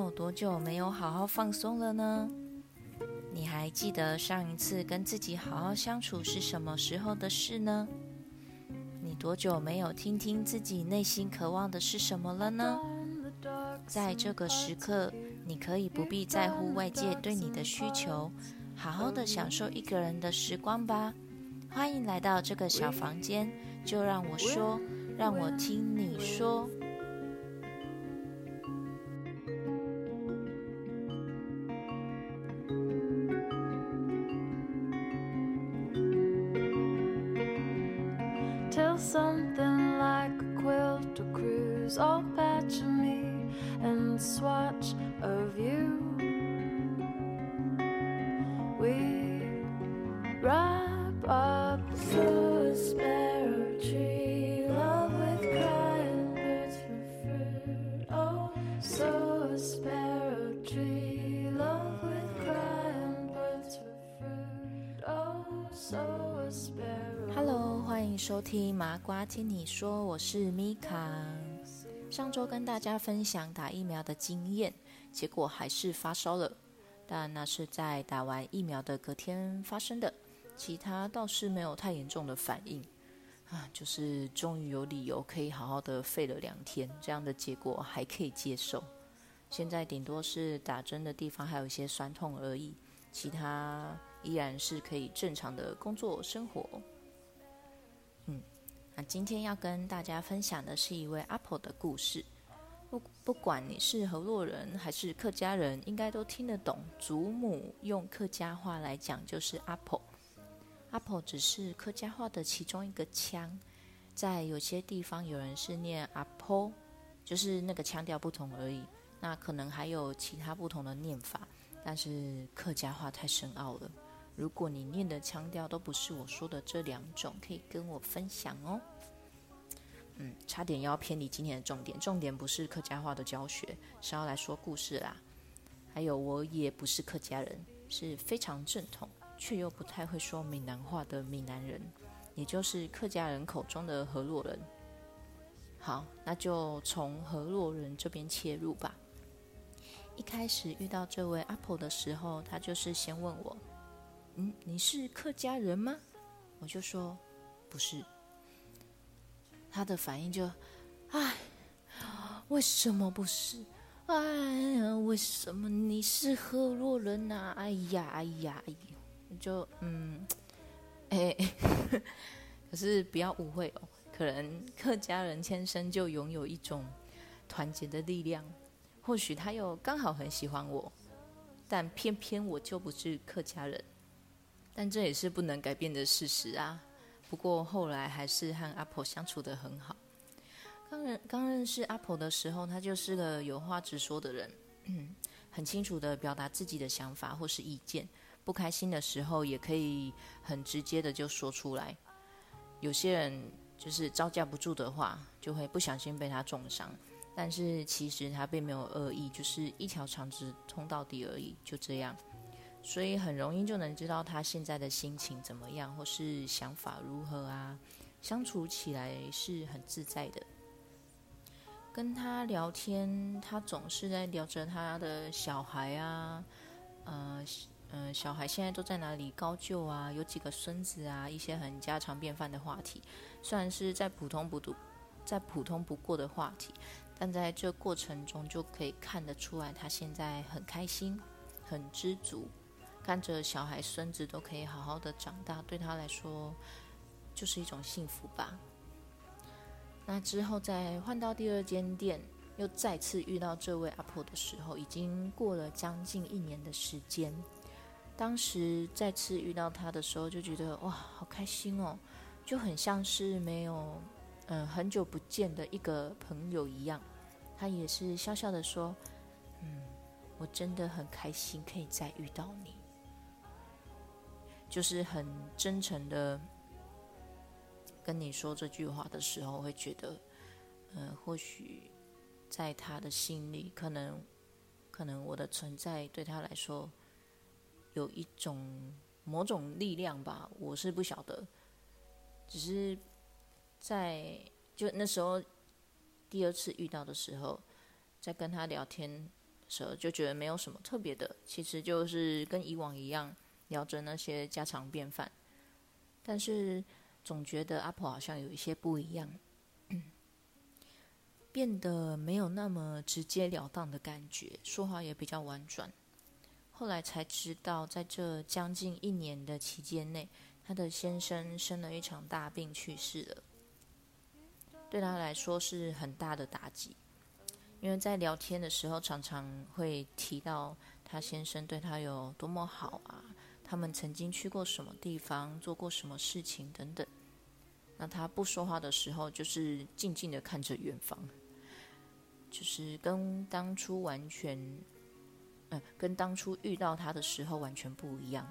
有多久没有好好放松了呢？你还记得上一次跟自己好好相处是什么时候的事呢？你多久没有听听自己内心渴望的是什么了呢？在这个时刻，你可以不必在乎外界对你的需求，好好的享受一个人的时光吧。欢迎来到这个小房间，就让我说，让我听你说。and swatch of you we wrap up the sparrow tree love with crying birds for fruit oh so a sparrow tree love with crying birds for fruit oh so a sparrow Hello，欢迎收听麻瓜听你说，我是米卡。 上周跟大家分享打疫苗的经验，结果还是发烧了，但那是在打完疫苗的隔天发生的，其他倒是没有太严重的反应。啊，就是终于有理由可以好好的废了两天，这样的结果还可以接受。现在顶多是打针的地方还有一些酸痛而已，其他依然是可以正常的工作生活。今天要跟大家分享的是一位阿婆的故事。不不管你是河洛人还是客家人，应该都听得懂。祖母用客家话来讲就是阿婆，阿婆只是客家话的其中一个腔，在有些地方有人是念阿婆，就是那个腔调不同而已。那可能还有其他不同的念法，但是客家话太深奥了。如果你念的腔调都不是我说的这两种，可以跟我分享哦。嗯，差点要偏离今天的重点，重点不是客家话的教学，是要来说故事啦。还有，我也不是客家人，是非常正统却又不太会说闽南话的闽南人，也就是客家人口中的河洛人。好，那就从河洛人这边切入吧。一开始遇到这位阿婆的时候，他就是先问我。嗯，你是客家人吗？我就说不是。他的反应就，哎，为什么不是？哎，为什么你是河洛人呐？哎呀，哎呀，哎呀，就嗯，哎，可是不要误会哦，可能客家人天生就拥有一种团结的力量，或许他又刚好很喜欢我，但偏偏我就不是客家人。但这也是不能改变的事实啊。不过后来还是和阿婆相处得很好。刚认刚认识阿婆的时候，她就是个有话直说的人，很清楚的表达自己的想法或是意见。不开心的时候，也可以很直接的就说出来。有些人就是招架不住的话，就会不小心被她重伤。但是其实她并没有恶意，就是一条肠子通到底而已，就这样。所以很容易就能知道他现在的心情怎么样，或是想法如何啊，相处起来是很自在的。跟他聊天，他总是在聊着他的小孩啊，呃，嗯，小孩现在都在哪里高就啊，有几个孙子啊，一些很家常便饭的话题，虽然是再普通不读、再普通不过的话题，但在这过程中就可以看得出来，他现在很开心，很知足。看着小孩、孙子都可以好好的长大，对他来说就是一种幸福吧。那之后再换到第二间店，又再次遇到这位阿婆的时候，已经过了将近一年的时间。当时再次遇到他的时候，就觉得哇，好开心哦，就很像是没有嗯很久不见的一个朋友一样。他也是笑笑的说：“嗯，我真的很开心可以再遇到你。”就是很真诚的跟你说这句话的时候，会觉得，呃，或许在他的心里，可能，可能我的存在对他来说有一种某种力量吧，我是不晓得。只是在就那时候第二次遇到的时候，在跟他聊天时候，就觉得没有什么特别的，其实就是跟以往一样聊着那些家常便饭。但是总觉得阿婆好像有一些不一样，变得没有那么直截了当的感觉，说话也比较婉转。后来才知道，在这将近一年的期间内，她的先生生了一场大病去世了，对她来说是很大的打击。因为在聊天的时候，常常会提到她先生对她有多么好啊，他们曾经去过什么地方，做过什么事情等等。那他不说话的时候，就是静静的看着远方，就是跟当初完全，嗯，跟当初遇到他的时候完全不一样。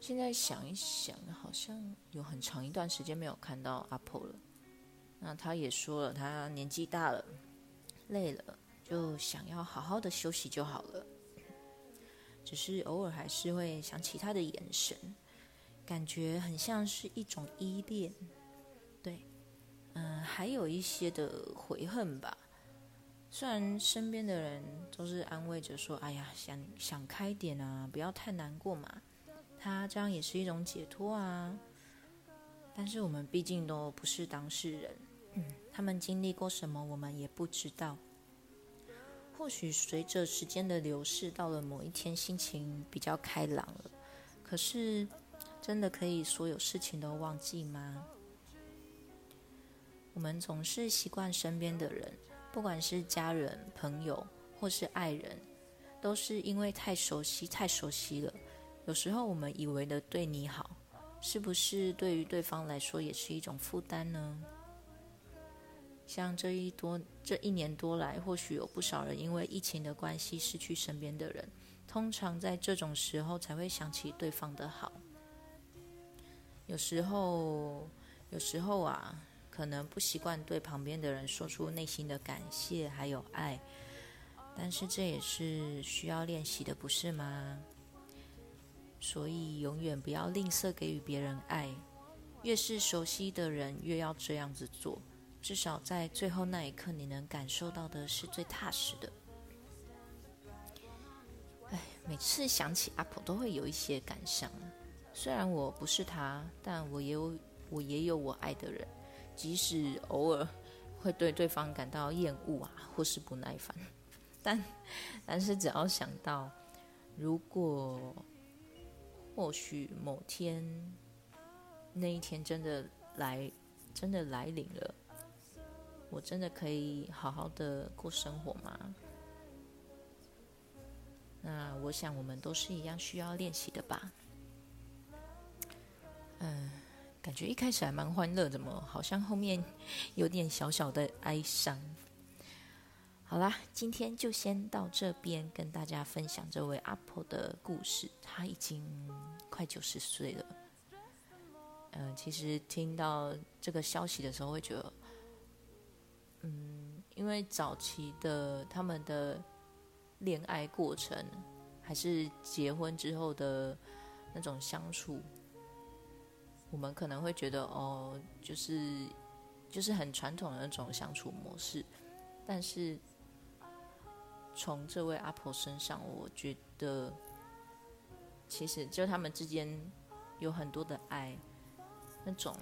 现在想一想，好像有很长一段时间没有看到阿婆了。那他也说了，他年纪大了。累了就想要好好的休息就好了，只是偶尔还是会想起他的眼神，感觉很像是一种依恋，对，嗯，还有一些的悔恨吧。虽然身边的人都是安慰着说：“哎呀，想想开点啊，不要太难过嘛，他这样也是一种解脱啊。”但是我们毕竟都不是当事人。他们经历过什么，我们也不知道。或许随着时间的流逝，到了某一天，心情比较开朗了。可是，真的可以所有事情都忘记吗？我们总是习惯身边的人，不管是家人、朋友或是爱人，都是因为太熟悉、太熟悉了。有时候我们以为的对你好，是不是对于对方来说也是一种负担呢？像这一多这一年多来，或许有不少人因为疫情的关系失去身边的人。通常在这种时候才会想起对方的好。有时候，有时候啊，可能不习惯对旁边的人说出内心的感谢还有爱，但是这也是需要练习的，不是吗？所以永远不要吝啬给予别人爱，越是熟悉的人，越要这样子做。至少在最后那一刻，你能感受到的是最踏实的。哎，每次想起阿婆，都会有一些感伤。虽然我不是她，但我也有我也有我爱的人，即使偶尔会对对方感到厌恶啊，或是不耐烦，但但是只要想到，如果或许某天那一天真的来，真的来临了。我真的可以好好的过生活吗？那我想我们都是一样需要练习的吧。嗯，感觉一开始还蛮欢乐，怎么好像后面有点小小的哀伤？好啦，今天就先到这边跟大家分享这位阿婆的故事。她已经快九十岁了。嗯，其实听到这个消息的时候，会觉得。嗯，因为早期的他们的恋爱过程，还是结婚之后的那种相处，我们可能会觉得哦，就是就是很传统的那种相处模式。但是从这位阿婆身上，我觉得其实就他们之间有很多的爱，那种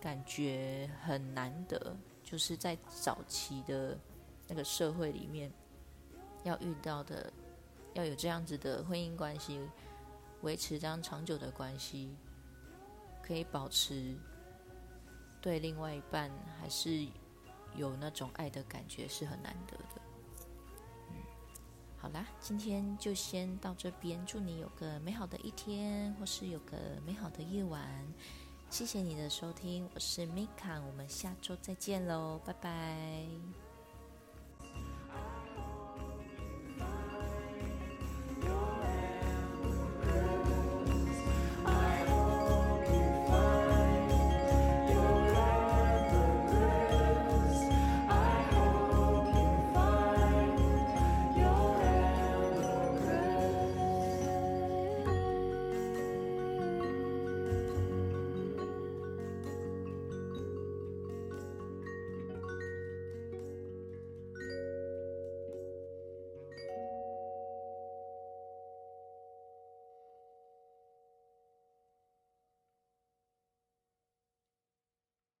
感觉很难得。就是在早期的那个社会里面，要遇到的，要有这样子的婚姻关系，维持这样长久的关系，可以保持对另外一半还是有那种爱的感觉，是很难得的。嗯，好啦，今天就先到这边，祝你有个美好的一天，或是有个美好的夜晚。谢谢你的收听，我是 Mika，，我们下周再见喽，拜拜。